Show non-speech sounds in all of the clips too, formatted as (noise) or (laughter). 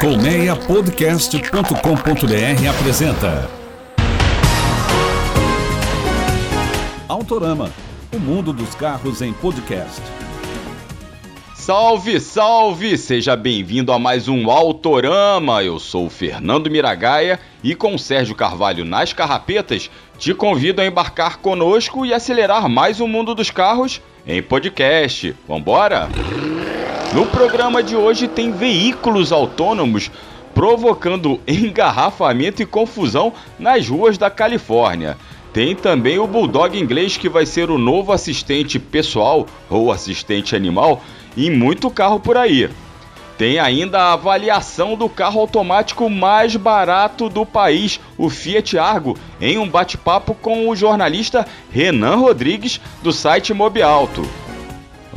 Colmeiapodcast.com.br apresenta Autorama, o mundo dos carros em podcast. Salve, salve! Seja bem-vindo a mais um Autorama. Eu sou o Fernando Miragaia e com Sérgio Carvalho nas carrapetas, te convido a embarcar conosco e acelerar mais o mundo dos carros em podcast. Vambora? No programa de hoje tem veículos autônomos provocando (laughs) engarrafamento e confusão nas ruas da Califórnia. Tem também o Bulldog inglês que vai ser o novo assistente pessoal ou assistente animal em muito carro por aí. Tem ainda a avaliação do carro automático mais barato do país, o Fiat Argo, em um bate-papo com o jornalista Renan Rodrigues do site Mobialto.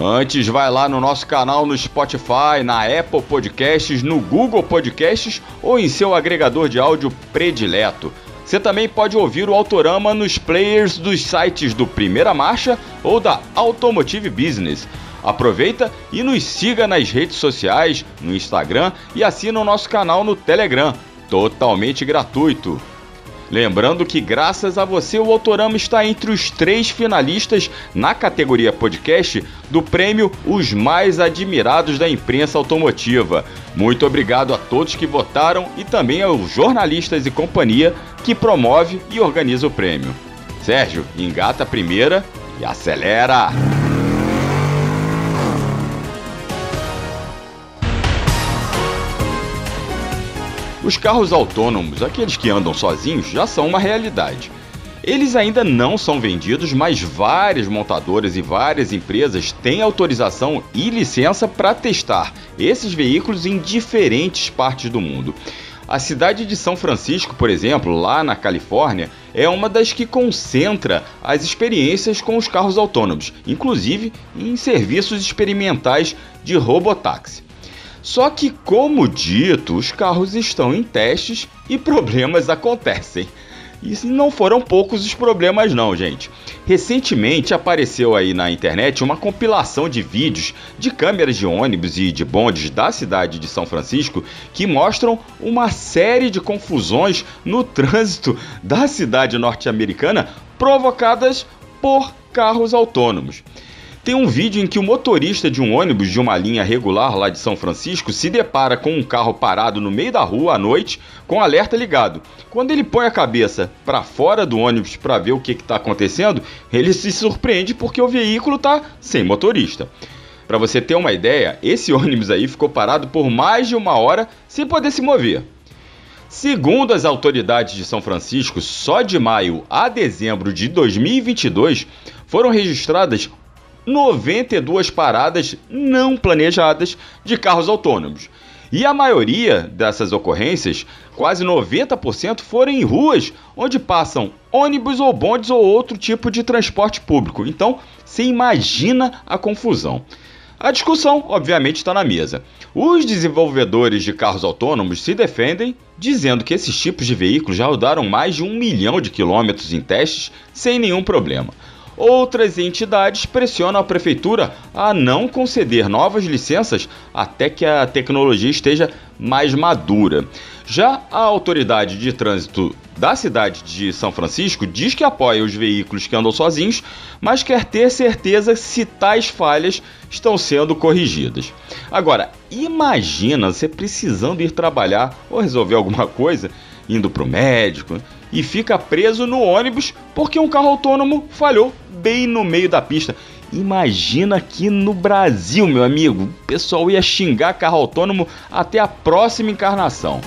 Antes, vai lá no nosso canal no Spotify, na Apple Podcasts, no Google Podcasts ou em seu agregador de áudio predileto. Você também pode ouvir o Autorama nos players dos sites do Primeira Marcha ou da Automotive Business. Aproveita e nos siga nas redes sociais, no Instagram e assina o nosso canal no Telegram, totalmente gratuito. Lembrando que, graças a você, o Autorama está entre os três finalistas na categoria podcast do prêmio Os Mais Admirados da Imprensa Automotiva. Muito obrigado a todos que votaram e também aos jornalistas e companhia que promove e organiza o prêmio. Sérgio, engata a primeira e acelera! Os carros autônomos, aqueles que andam sozinhos, já são uma realidade. Eles ainda não são vendidos, mas várias montadoras e várias empresas têm autorização e licença para testar esses veículos em diferentes partes do mundo. A cidade de São Francisco, por exemplo, lá na Califórnia, é uma das que concentra as experiências com os carros autônomos, inclusive em serviços experimentais de robotáxi. Só que, como dito, os carros estão em testes e problemas (laughs) acontecem. E não foram poucos os problemas não, gente. Recentemente apareceu aí na internet uma compilação de vídeos de câmeras de ônibus e de bondes da cidade de São Francisco que mostram uma série de confusões no trânsito da cidade norte-americana provocadas por carros autônomos. Tem um vídeo em que o motorista de um ônibus de uma linha regular lá de São Francisco se depara com um carro parado no meio da rua à noite com alerta ligado. Quando ele põe a cabeça para fora do ônibus para ver o que está acontecendo, ele se surpreende porque o veículo está sem motorista. Para você ter uma ideia, esse (laughs) ônibus aí ficou parado por mais de uma hora sem poder se mover. Segundo as autoridades de São Francisco, só de maio a dezembro de 2022 foram registradas 92 paradas não planejadas de carros autônomos. E a maioria dessas ocorrências, quase 90%, foram em ruas onde passam ônibus ou bondes ou outro tipo de transporte público. Então, você imagina a confusão. A discussão, obviamente, está na mesa. Os desenvolvedores de carros autônomos se defendem, dizendo que esses tipos de veículos já rodaram mais de um milhão de quilômetros em testes sem nenhum problema. Outras entidades pressionam a prefeitura a não conceder novas licenças até que a tecnologia esteja mais madura. Já a autoridade de trânsito da cidade de São Francisco diz que apoia os veículos que andam sozinhos, mas quer ter certeza se tais falhas estão sendo corrigidas. Agora, imagina você precisando ir trabalhar ou resolver alguma coisa, indo para o médico, e fica preso no ônibus porque um carro autônomo falhou bem no meio da pista. Imagina aqui no Brasil, meu amigo, o pessoal ia xingar carro autônomo até a próxima encarnação.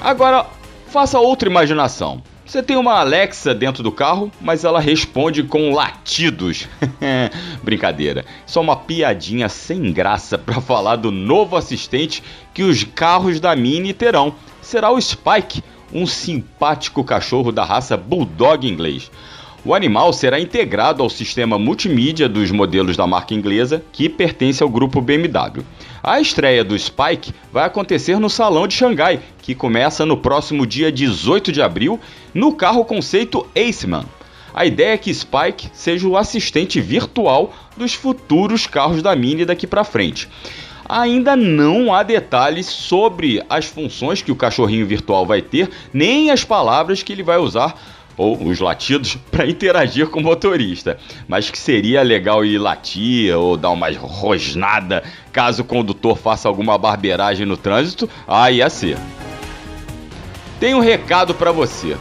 Agora, faça outra imaginação. Você tem uma Alexa dentro do carro, mas ela responde com latidos. (laughs) Brincadeira. Só uma piadinha sem graça para falar do novo assistente que os carros da Mini terão. Será o Spike, um simpático cachorro da raça Bulldog inglês. O animal será integrado ao sistema multimídia dos modelos da marca inglesa, que pertence ao grupo BMW. A estreia do Spike vai acontecer no Salão de Xangai, que começa no próximo dia 18 de abril, no carro conceito Aceman. A ideia é que Spike seja o assistente virtual dos futuros carros da Mini daqui para frente. Ainda não há detalhes sobre as funções que o cachorrinho virtual vai ter, nem as palavras que ele vai usar ou os latidos (laughs) para interagir com o motorista, mas que seria legal ir latir ou dar uma rosnada caso o condutor faça alguma barbeiragem no trânsito, ah, ia ser. Tenho um recado para você.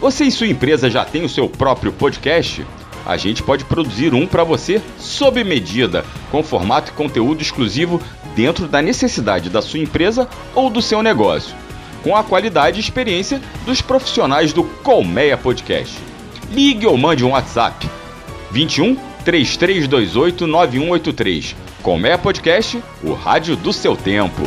Você e sua empresa já tem o seu próprio podcast? A gente pode produzir um para você sob medida, com formato e conteúdo exclusivo dentro da necessidade da sua empresa ou do seu negócio com a qualidade e experiência dos profissionais do Colmeia Podcast. Ligue ou mande um WhatsApp 21 3328 9183. Colmeia Podcast, o rádio do seu tempo.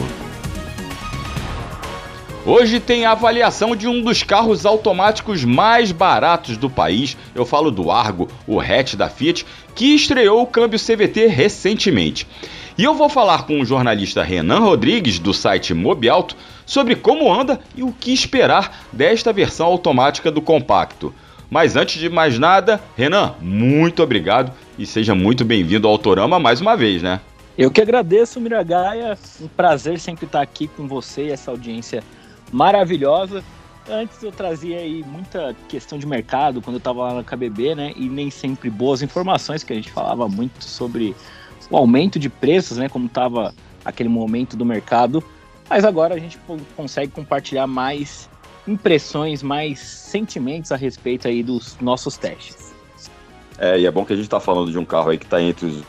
Hoje tem a avaliação de um dos carros automáticos mais baratos do país. Eu falo do Argo, o hatch da Fiat, que estreou o câmbio CVT recentemente. E eu vou falar com o jornalista Renan Rodrigues, do site Mobialto, sobre como anda e o que esperar desta versão automática do compacto. Mas antes de mais nada, Renan, muito obrigado e seja muito bem-vindo ao Autorama mais uma vez, né? Eu que agradeço, Miragaia. Um prazer sempre estar aqui com você e essa audiência maravilhosa. Antes eu trazia aí muita questão de mercado quando eu estava lá na KBB, né? E nem sempre boas informações, que a gente falava muito sobre o aumento de preços, né, como estava aquele momento do mercado, mas agora a gente consegue compartilhar mais impressões, mais sentimentos a respeito aí dos nossos testes. É, e é bom que a gente está falando de um carro aí que está entre os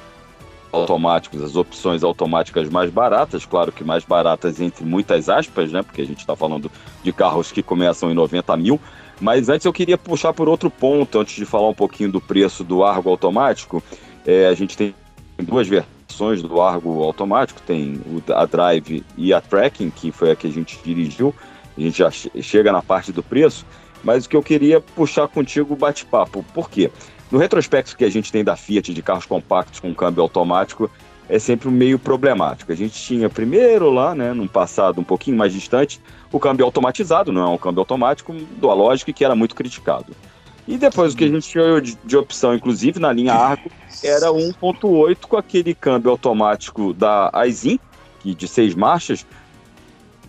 automáticos, as opções automáticas mais baratas, claro que mais baratas entre muitas aspas, né? Porque a gente está falando de carros que começam em 90 mil. Mas antes eu queria puxar por outro ponto, antes de falar um pouquinho do preço do Argo automático. É, a gente tem duas versões do Argo automático, tem a Drive e a Tracking, que foi a que a gente dirigiu. A gente já chega na parte do preço, mas o que eu queria puxar contigo bate-papo. Por quê? No retrospecto que a gente tem da Fiat de carros compactos com câmbio automático, é sempre meio problemático. A gente tinha primeiro lá, né, num passado um pouquinho mais distante, o câmbio automatizado, não é um câmbio automático, do Alogic, que era muito criticado. E depois o que a gente tinha de, de opção, inclusive na linha Argo, era 1.8 com aquele câmbio automático da Aizin, que de seis marchas,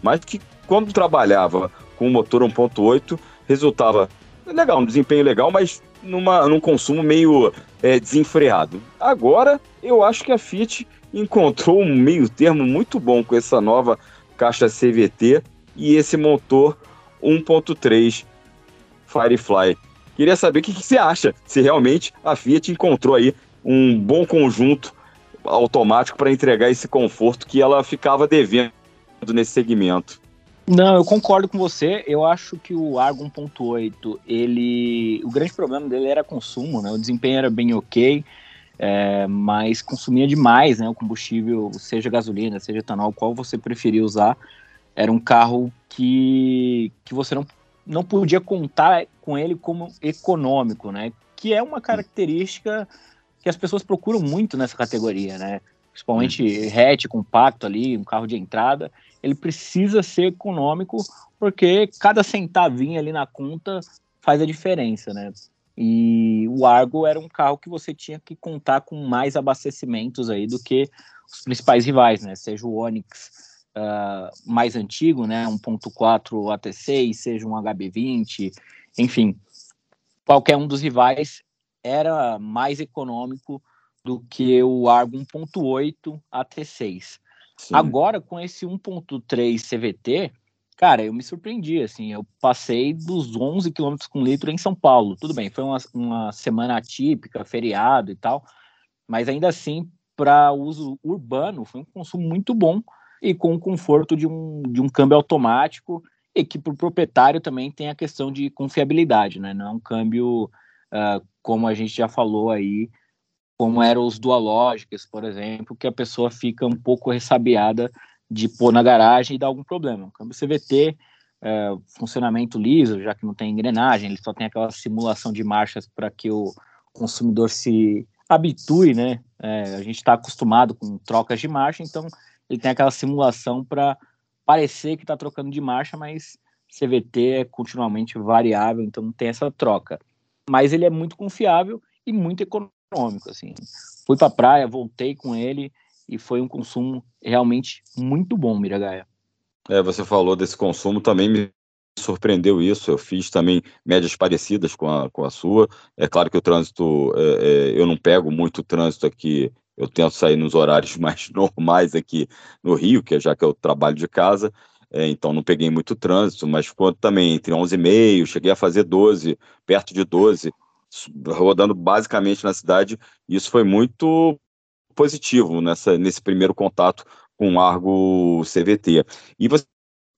mas que quando trabalhava com o motor 1.8 resultava legal, um desempenho legal, mas numa, num consumo meio é, desenfreado. Agora eu acho que a Fiat encontrou um meio termo muito bom com essa nova caixa CVT e esse motor 1.3 Firefly. Queria saber o que, que você acha, se realmente a Fiat encontrou aí um bom conjunto automático para entregar esse conforto que ela ficava devendo nesse segmento. Não, eu concordo com você. Eu acho que o Argo 1.8, ele, o grande problema dele era consumo, né? O desempenho era bem ok, é, mas consumia demais, né? O combustível, seja gasolina, seja etanol, qual você preferia usar, era um carro que, que você não não podia contar com ele como econômico, né? Que é uma característica que as pessoas procuram muito nessa categoria, né? Principalmente uhum. hatch, compacto ali, um carro de entrada, ele precisa ser econômico porque cada centavinho ali na conta faz a diferença, né? E o Argo era um carro que você tinha que contar com mais abastecimentos aí do que os principais rivais, né? Seja o Onix uh, mais antigo, né, 1.4 AT6, seja um HB20, enfim, qualquer um dos rivais era mais econômico do que o Argo 1.8 AT6. Sim. Agora, com esse 1.3 CVT, cara, eu me surpreendi, assim, eu passei dos 11 km com litro em São Paulo. Tudo bem, foi uma, uma semana atípica, feriado e tal, mas ainda assim, para uso urbano, foi um consumo muito bom e com o conforto de um, de um câmbio automático e que para o proprietário também tem a questão de confiabilidade, né? Não é um câmbio, uh, como a gente já falou aí, como eram os Dualógicas, por exemplo, que a pessoa fica um pouco ressabiada de pôr na garagem e dar algum problema. O câmbio CVT, ah, funcionamento liso, já que não tem engrenagem, ele só tem aquela simulação de marchas para que o consumidor se habitue, né? É, a gente está acostumado com trocas de marcha, então ele tem aquela simulação para parecer que está trocando de marcha, mas CVT é continuamente variável, então não tem essa troca. Mas ele é muito confiável e muito econômico, assim. Fui para a praia, voltei com ele e foi um consumo realmente muito bom, Miragaia. É, você falou desse consumo, também me surpreendeu isso. Eu fiz também médias parecidas com a, com a sua. É claro que o trânsito, é, é, eu não pego muito trânsito aqui, eu tento sair nos horários (laughs) mais normais aqui no Rio, que é já que eu trabalho de casa, é, então não peguei muito trânsito, mas ficou também entre 11,5, cheguei a fazer 12, perto de 12, rodando basicamente na cidade. Isso foi muito positivo nessa, nesse primeiro contato com o Argo CVT. E você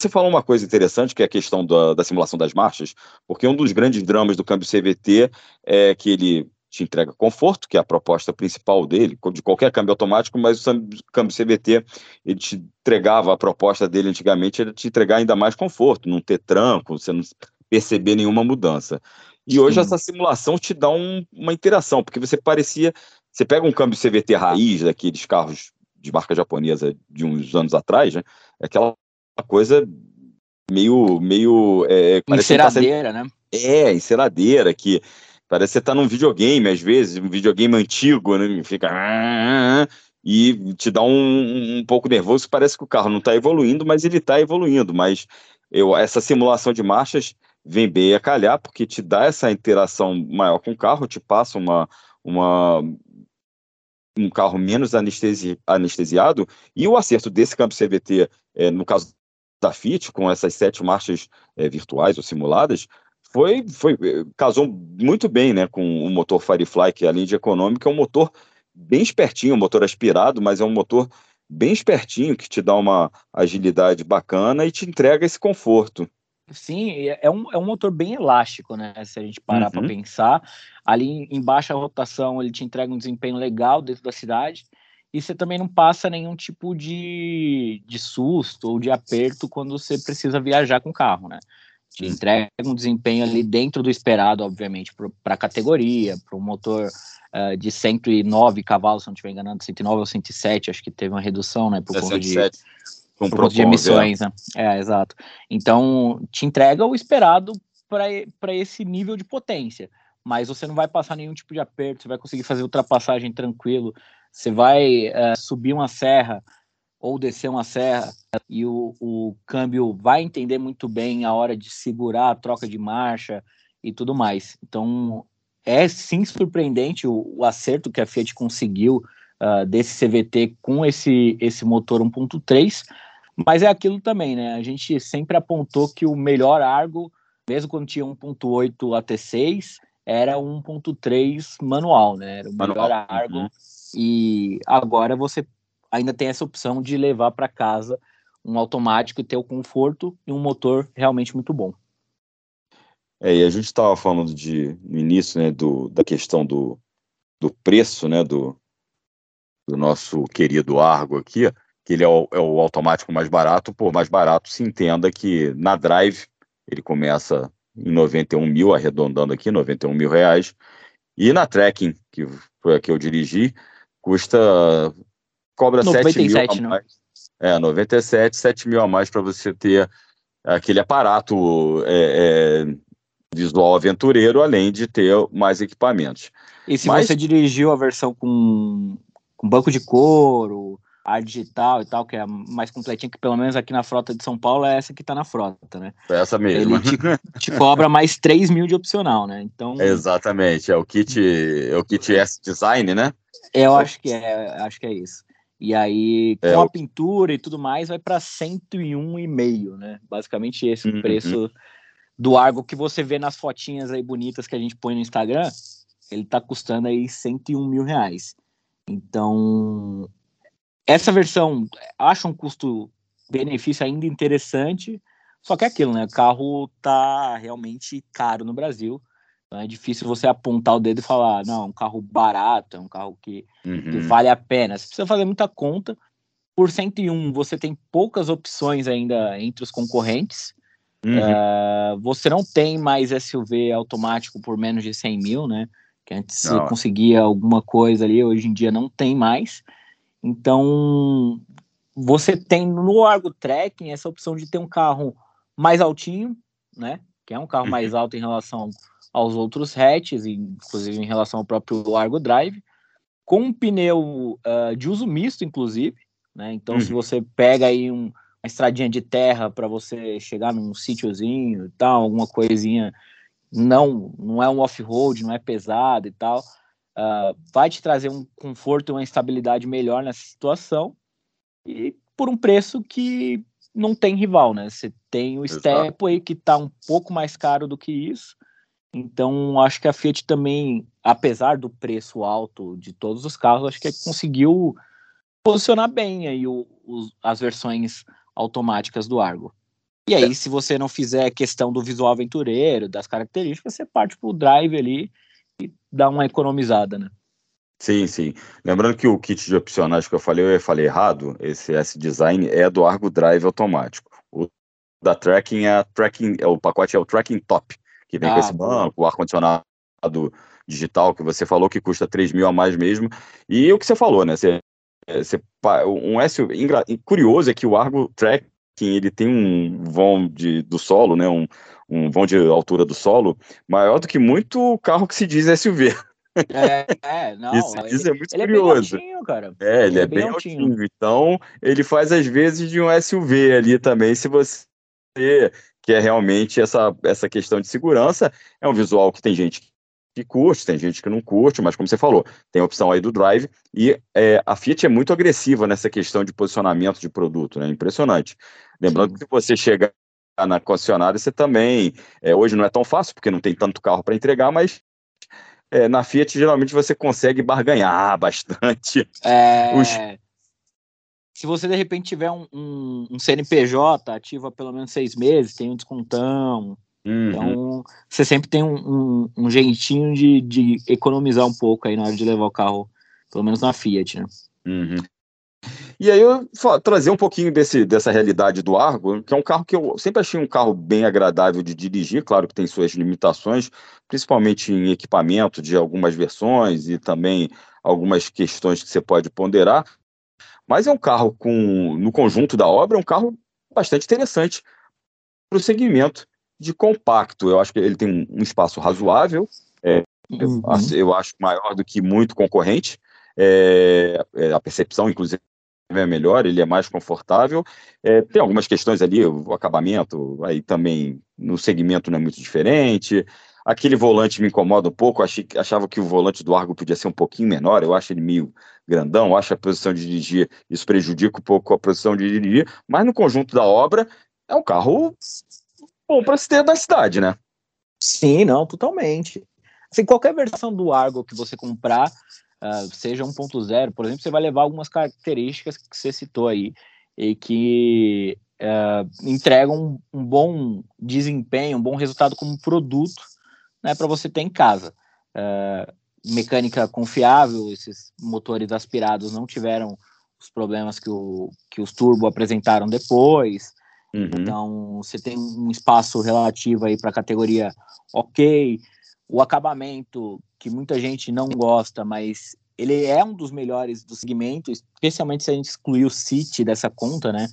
você falou uma coisa interessante, que é a questão da, da, simulação das marchas, porque um dos grandes dramas do câmbio CVT é que ele te entrega conforto, que é a proposta principal dele, de qualquer câmbio automático, mas o câmbio CVT, ele te entregava, a proposta dele antigamente era te entregar ainda mais conforto, não ter tranco, você não perceber nenhuma mudança. E hoje Sim. essa simulação te dá um, uma interação, porque você parecia, você pega um câmbio CVT raiz, daqueles carros de marca japonesa de uns anos atrás, né? É aquela coisa meio. meio é, tá enceradeira, tá né? É, enceradeira, que parece que você tá num videogame, às vezes, um videogame antigo, né? Fica. E te dá um, um pouco nervoso, parece que o carro não está evoluindo, mas ele está evoluindo. Mas eu, essa simulação de marchas vem bem a calhar, porque te dá essa interação maior com o carro, te passa uma, uma, um carro menos anestesi, anestesiado, e o acerto desse campo CVT, é, no caso da Fit, com essas sete marchas é, virtuais ou simuladas, foi, foi eh, casou muito bem né, com o motor Firefly, que além de econômico, é um motor bem espertinho, um motor aspirado, mas é um motor bem espertinho, que te dá uma agilidade bacana e te entrega esse conforto. Sim, é um, é um motor bem elástico, né? Se a gente parar uhum. para pensar. Ali em baixa rotação, ele te entrega um desempenho legal dentro da cidade e você também não passa nenhum tipo de, de susto ou de aperto quando você precisa viajar com o carro, né? Te entrega um desempenho ali dentro do esperado, obviamente, para a categoria, para um motor uh, de 109 cavalos, se não estiver enganando, 109 ou 107, acho que teve uma redução, né? Por é conta de, por conta de emissões, né? É, exato. Então, te entrega o esperado para esse nível de potência mas você não vai passar nenhum tipo de aperto, você vai conseguir fazer ultrapassagem tranquilo, você vai uh, subir uma serra ou descer uma serra e o, o câmbio vai entender muito bem a hora de segurar a troca de marcha e tudo mais. Então, é sim surpreendente o, o acerto que a Fiat conseguiu uh, desse CVT com esse, esse motor 1.3, mas é aquilo também, né? A gente sempre apontou que o melhor Argo, mesmo quando tinha 1.8 AT6, era 1.3 manual, né? Era o manual. melhor Argo. Uhum. E agora você ainda tem essa opção de levar para casa um automático e ter o conforto e um motor realmente muito bom. É, e a gente estava falando de, no início, né, do, da questão do, do preço, né, do, do nosso querido Argo aqui, que ele é o, é o automático mais barato, por mais barato se entenda que na Drive ele começa em 91 mil, arredondando aqui, 91 mil reais, e na Trekking, que foi a que eu dirigi, custa. cobra 97, 7 mil a né? mais. É, 97, 7 mil a mais para você ter aquele aparato é, é, visual aventureiro, além de ter mais equipamentos. E se Mas... você dirigiu a versão com, com banco de couro, ar digital e tal, que é mais completinha, que pelo menos aqui na frota de São Paulo é essa que está na frota, né? É essa mesmo. Ele te, te, cobra mais 3 mil de opcional, né? Então... Exatamente, é o kit, é o kit S Design, né? Eu acho que é, acho que é isso. E aí, com é, a pintura e tudo mais, vai para 101,5, né? Basicamente esse uhum. o preço do Argo que você vê nas fotinhas aí bonitas que a gente põe no Instagram, ele tá custando aí 101 mil reais. Então, essa versão acho um custo-benefício ainda interessante, só que é aquilo, né? O carro tá realmente caro no Brasil. Então é difícil você apontar o dedo e falar, não, é um carro barato, é um carro que, uhum. que vale a pena. Você precisa fazer muita conta. Por 101, você tem poucas opções ainda entre os concorrentes. Uhum. Uh, você não tem mais SUV automático por menos de 100 mil, né? Que antes não. você conseguia alguma coisa ali, hoje em dia não tem mais. Então, você tem no Argo Trekking essa opção de ter um carro mais altinho, né? Que é um carro mais uhum. alto em relação aos outros hatches, inclusive em relação ao próprio Argo Drive, com um pneu uh, de uso misto, inclusive, né? Então, uhum. se você pega aí um, uma estradinha de terra para você chegar num sítiozinho e tal, alguma coisinha, não, não é um off-road, não é pesado e tal, uh, vai te trazer um conforto e uma estabilidade melhor nessa situação e por um preço que não tem rival, né? Você tem o Stepway que está um pouco mais caro do que isso. Então, acho que a Fiat também, apesar do preço alto de todos os carros, acho que conseguiu posicionar bem aí o, as versões automáticas do Argo. E aí, é. se você não fizer questão do visual aventureiro, das características, você parte pro drive ali dá uma economizada, né? Sim, sim. Lembrando que o kit de opcionais que eu falei, eu falei errado, esse S-Design é do Argo Drive automático. O da Tracking é, tracking, é o pacote é o Tracking Top, que vem ah, com esse banco, o ar-condicionado digital que você falou, que custa 3 mil a mais mesmo. E o que você falou, né? Você, você, um SUV, curioso é que o Argo Tracking, ele tem um vão de, do solo, né? Um, um vão de altura do solo maior do que muito carro que se diz SUV. É, é, (laughs) não. Isso, ele, isso é muito ele curioso. É bem altinho, cara. É, ele, ele é, é, bem, bem altinho. altinho. Então, ele faz às vezes de um SUV ali também, se você quer realmente essa, essa questão de segurança. É um visual que tem gente que curte, tem gente que não curte, mas como você falou, tem a opção aí do Drive e é, a Fiat é muito agressiva nessa questão de posicionamento de produto, né? Impressionante. Lembrando Sim. que você chega na concessionária, você também, é, hoje não é tão fácil, porque não tem tanto carro para entregar, mas é, na Fiat geralmente você consegue barganhar (laughs) bastante. É... Os... Se você de repente tiver um, um, um, CNPJ ativo há pelo menos seis meses, tem um descontão. Uhum. Então você sempre tem um, um jeitinho de, de, economizar um pouco aí na hora de levar o carro, pelo menos na Fiat, né? Uhum. E aí eu trazer um pouquinho desse, dessa realidade do Argo, que é um carro que eu sempre achei um carro bem agradável de dirigir, claro que tem suas limitações, principalmente em equipamento de algumas versões e também algumas questões que você pode ponderar, mas é um carro com, no conjunto da obra, é um carro bastante interessante para o segmento de compacto. Eu acho que ele tem um espaço razoável, é, uhum. eu, eu, acho maior do que muito concorrente, é, é, a percepção, inclusive, é melhor, ele é mais confortável. É, tem algumas questões ali, o acabamento, aí também no segmento não é muito diferente. Aquele volante me incomoda um pouco, achei, achava que o volante do Argo podia ser um pouquinho menor, eu acho ele meio grandão, acho a posição de dirigir, isso prejudica um pouco a posição de dirigir, mas no conjunto da obra é um carro bom para se ter na cidade, né? Sim, não, totalmente. Assim, qualquer versão do Argo que você comprar, uh, seja 1.0, por exemplo, você vai levar algumas características que você citou aí e que uh, entregam um, um, bom desempenho, um bom resultado como produto né, para você ter em casa. Uh, mecânica confiável, esses motores aspirados não tiveram os problemas que, o, que os turbo apresentaram depois. Uhum. Então, você tem um espaço relativo aí para a categoria ok. O acabamento que muita gente não gosta, mas ele é um dos melhores do segmento, especialmente se a gente excluir o City dessa conta, né?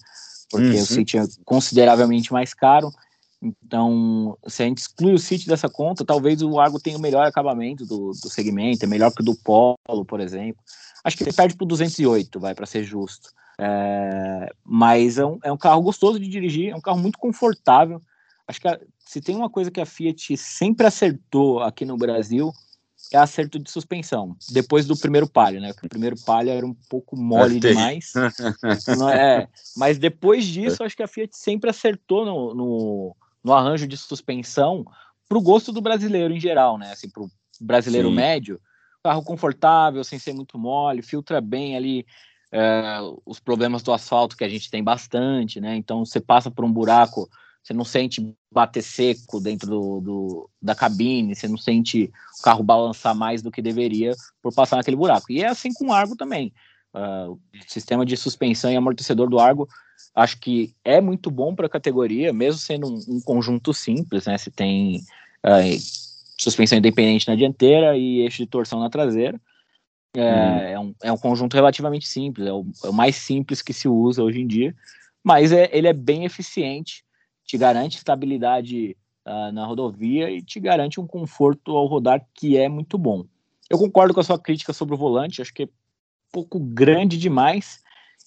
Porque uhum. o City é consideravelmente mais caro. Então, se a gente exclui o City dessa conta, talvez o Argo tenha o melhor acabamento do, do segmento, é melhor que o do Polo, por exemplo. Acho que ele perde para o 208, vai, para ser justo. É, mas é um, é um carro gostoso de dirigir, é um carro muito confortável. Acho que a, se tem uma coisa que a Fiat sempre acertou aqui no Brasil, é acerto de suspensão. Depois do primeiro palio, né? o primeiro palio era um pouco mole demais. é, mas depois disso, acho que a Fiat sempre acertou no, no, no arranjo de suspensão para o gosto do brasileiro em geral, né? Assim, para o brasileiro Sim. médio, carro confortável, sem ser muito mole, filtra bem ali é, os problemas do asfalto que a gente tem bastante, né? Então você passa por um buraco você não sente bater seco dentro do, do, da cabine, você não sente o carro balançar mais do que deveria por passar naquele buraco. E é assim com o Argo também. Uh, o sistema de suspensão e amortecedor do Argo acho que é muito bom para a categoria, mesmo sendo um, um, conjunto simples, né? Você tem uh, suspensão independente na dianteira e eixo de torção na traseira. É, hum. é, um, é um conjunto relativamente simples, é o, é o, mais simples que se usa hoje em dia, mas é, ele é bem eficiente te garante estabilidade uh, na rodovia e te garante um conforto ao rodar que é muito bom. Eu concordo com a sua crítica sobre o volante, acho que é um pouco grande demais.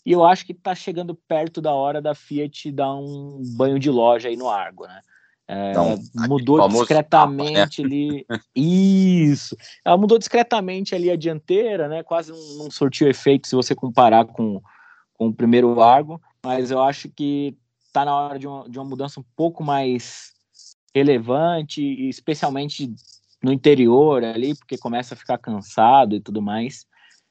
E eu acho que está chegando perto da hora da Fiat dar um banho de loja aí no Argo, né? É, então, mudou discretamente capa, né? ali. (laughs) Isso. Ela mudou discretamente ali a dianteira, né? Quase não, não sortiu efeito se você comparar com, com o primeiro Argo. Mas eu acho que está na hora de uma, de uma mudança um pouco mais relevante, especialmente no interior ali, porque começa a ficar cansado e tudo mais.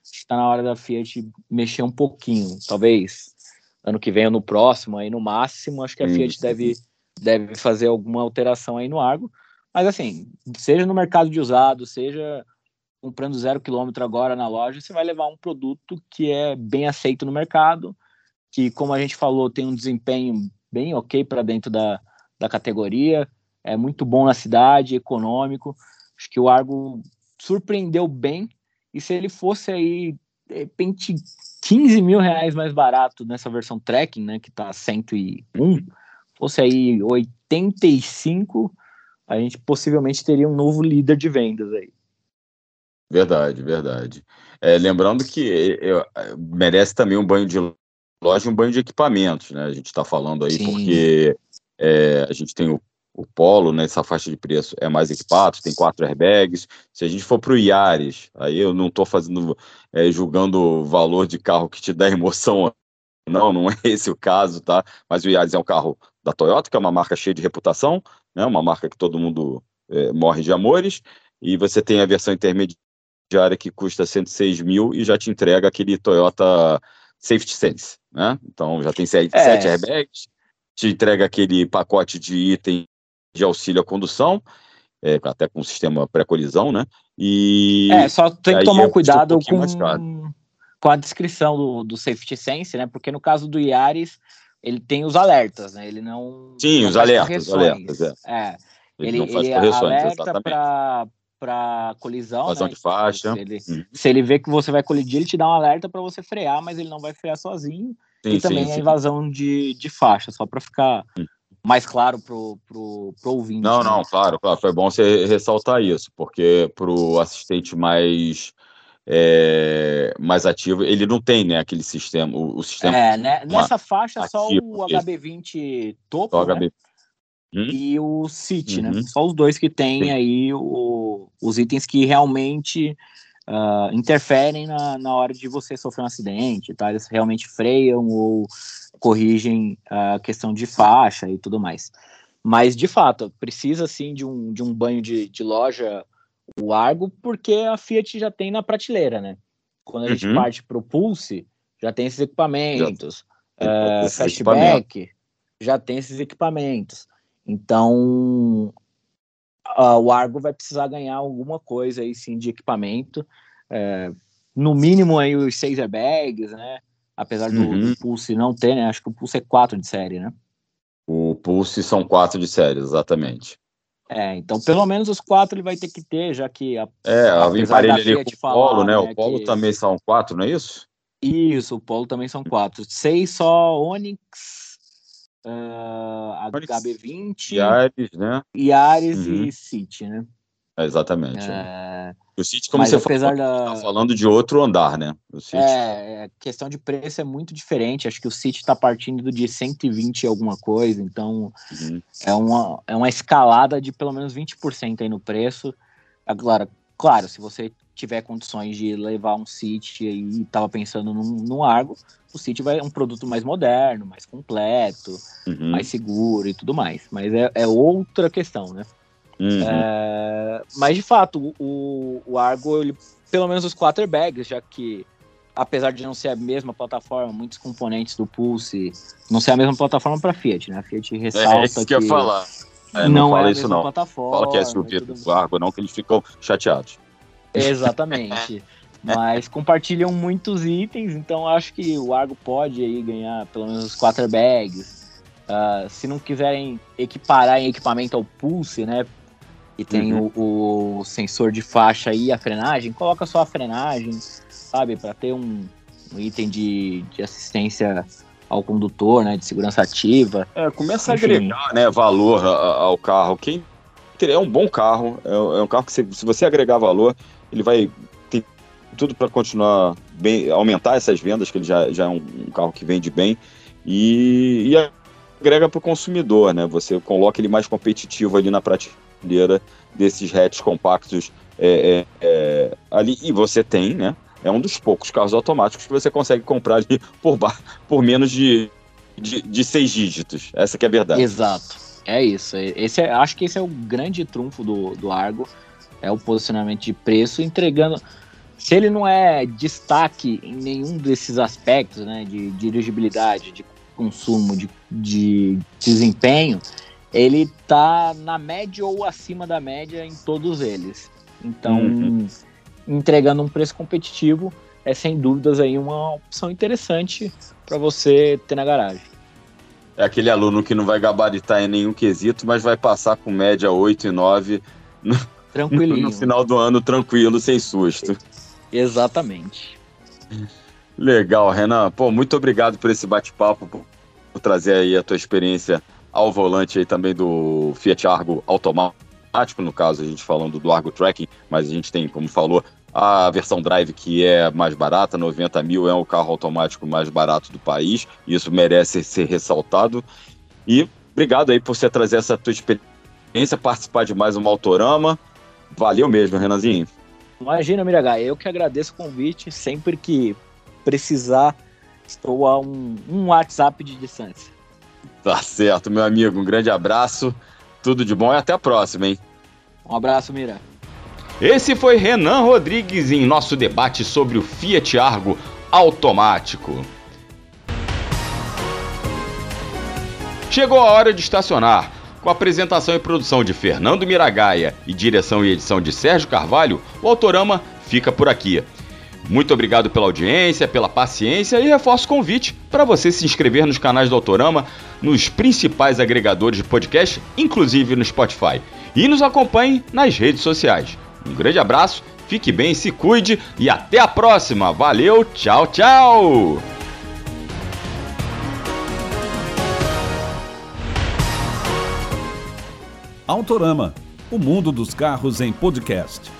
Está na hora da Fiat mexer um pouquinho, talvez ano que vem ou no próximo, aí no máximo, acho que a Fiat deve deve fazer alguma alteração aí no Argo. Mas assim, seja no mercado de usado, seja comprando zero quilômetro agora na loja, você vai levar um produto que é bem aceito no mercado, que, como a gente falou, tem um desempenho bem ok para dentro da, da categoria, é muito bom na cidade, econômico. Acho que o Argo surpreendeu bem, e se ele fosse aí, de repente, 15 mil reais mais barato nessa versão trekking, né, que tá 101, fosse aí 85, a gente possivelmente teria um novo líder de vendas aí. Verdade, verdade. É, lembrando que eu, merece também um banho de loja e um banho de equipamentos, né? A gente está falando aí Sim. porque é, a gente tem o, o Polo nessa faixa de preço é mais equipado, tem quatro airbags. Se a gente for para o Yaris, aí eu não estou fazendo é, julgando o valor de carro que te dá emoção não, não é esse o caso, tá? Mas o Yaris é um carro da Toyota, que é uma marca cheia de reputação, né? Uma marca que todo mundo é, morre de amores. E você tem a versão intermediária que custa 106 mil e já te entrega aquele Toyota Safety Sense, né? Então já tem sete, é. sete airbags, te entrega aquele pacote de item de auxílio à condução, é, até com sistema pré-colisão, né? E é, só tem que tomar cuidado um com com a descrição do, do Safety Sense, né? Porque no caso do Yaris, ele tem os alertas, né? Ele não. Sim, não os alertas, alertas, é. é. Ele, ele, ele alerta para colisão. Vazão né? de faixa. Se ele, uhum. se ele vê que você vai colidir, ele te dá um alerta para você frear, mas ele não vai frear sozinho. Sim, e também sim, a invasão de, de faixa, só para ficar uhum. mais claro pro, pro, pro ouvinte. Não, né? não, claro, claro. Foi bom você ressaltar isso, porque pro assistente mais é, mais ativo, ele não tem né, aquele sistema. O, o sistema é, né, nessa faixa só o HB20 topo só né? Hum? e o CIT, né? uhum. né? Só os dois que têm Sim. aí o, os itens que realmente uh, interferem na, na hora de você sofrer um acidente, tá? Eles realmente freiam ou corrigem a questão de faixa e tudo mais. Mas, de fato, precisa sim de um, de um banho de, de loja o Argo, porque a Fiat já tem na prateleira, né? Quando a uhum. gente parte para o Pulse, já tem esses equipamentos. Já, uh, Fastback já tem esses equipamentos. Então, uh, o Argo vai precisar ganhar alguma coisa aí sim de equipamento. Uh, no mínimo aí os seis airbags, né? Apesar do, uhum. do, Pulse não ter, né? Acho que o Pulse é 4 de série, né? O Pulse são quatro de série, exatamente. É, então pelo menos os quatro ele vai ter que ter, já que a, é, a emparelha ali com o Polo, né? O Polo que... também são quatro, não é isso? Isso, o Polo também são quatro. Seis só Onix, uh, HB20, Yaris, né? Yaris uhum. e City, né? É, exatamente. É... O City, como Mas você falou, da... tá falando de outro andar, né? O City. É, é questão de preço é muito diferente. Acho que o City está partindo de 120 e alguma coisa, então uhum. é, uma, é uma escalada de pelo menos 20% aí no preço. Agora, claro, se você tiver condições de levar um City e estava pensando num, num Argo, o City vai é um produto mais moderno, mais completo, uhum. mais seguro e tudo mais. Mas é, é outra questão, né? Uhum. É, mas de fato, o, o Argo, ele, pelo menos os quarterbacks, já que apesar de não ser a mesma plataforma, muitos componentes do Pulse não ser a mesma plataforma para Fiat, né? A Fiat ressalta é, isso que, que falar. É, não, não fala é isso não. Plataforma, fala que é SUV do Argo, não, que eles ficam chateados. Exatamente. (laughs) Mas compartilham muitos itens, então acho que o Argo pode aí ganhar pelo menos os quarterbacks. Uh, se não quiserem equiparar em equipamento ao Pulse, né? e tem uhum. o, o, sensor de faixa e a frenagem, coloca só a frenagem, sabe, para ter um, um, item de, de assistência ao condutor, né, de segurança ativa. É, começa Enfim. a agregar, né, valor ao carro. Quem é um bom carro, é, é um carro que se, se você agregar valor, ele vai ter tudo para continuar bem, aumentar essas vendas, que ele já, já é um, um carro que vende bem, e, e agrega para o consumidor, né? Você coloca ele mais competitivo ali na prateleira desses hatches compactos é, é, é, ali, e você tem, né? É um dos poucos carros automáticos que você consegue comprar ali por, por menos de, de, de seis dígitos. Essa que é a verdade. Exato. É isso. Esse é, acho que esse é o grande trunfo do, do Argo. É o posicionamento de preço, entregando. Se ele não é destaque em nenhum desses aspectos, né? De, de dirigibilidade, de consumo, de, de desempenho, ele tá na média ou acima da média em todos eles. Então, uhum. Entregando um preço competitivo é sem dúvidas aí uma opção interessante para você ter na garagem. É aquele aluno que não vai gabaritar em nenhum quesito, mas vai passar com média 8 e 9 no, Tranquilinho. (laughs) no final do ano, tranquilo, sem susto. Exatamente. Legal, Renan. Pô, muito obrigado por esse bate-papo, por, trazer aí a tua experiência ao volante aí também do Fiat Argo automático, no caso a gente falando do Argo Tracking, mas a gente tem, como falou, a versão Drive que é mais barata, 90 mil é o carro automático mais barato do país, isso merece ser ressaltado. E obrigado aí por você trazer essa tua experiência, participar de mais um Autorama. Valeu mesmo, Renanzinho. Imagina, Miragai, eu que agradeço o convite, sempre que precisar, estou a um, um WhatsApp de distância. Tá certo, meu amigo. Um grande abraço, tudo de bom e até a próxima, hein? Um abraço, Mira. Esse foi Renan Rodrigues em nosso debate sobre o Fiat Argo automático. Chegou a hora de estacionar. Com a apresentação e produção de Fernando Miragaia e direção e edição de Sérgio Carvalho, o Autorama fica por aqui. Muito obrigado pela audiência, pela paciência e reforço o convite para você se inscrever nos canais do Autorama, nos principais agregadores de podcast, inclusive no Spotify. E nos acompanhe nas redes sociais. Um grande abraço, fique bem, se cuide e até a próxima. Valeu, tchau, tchau! Autorama, o mundo dos carros em podcast.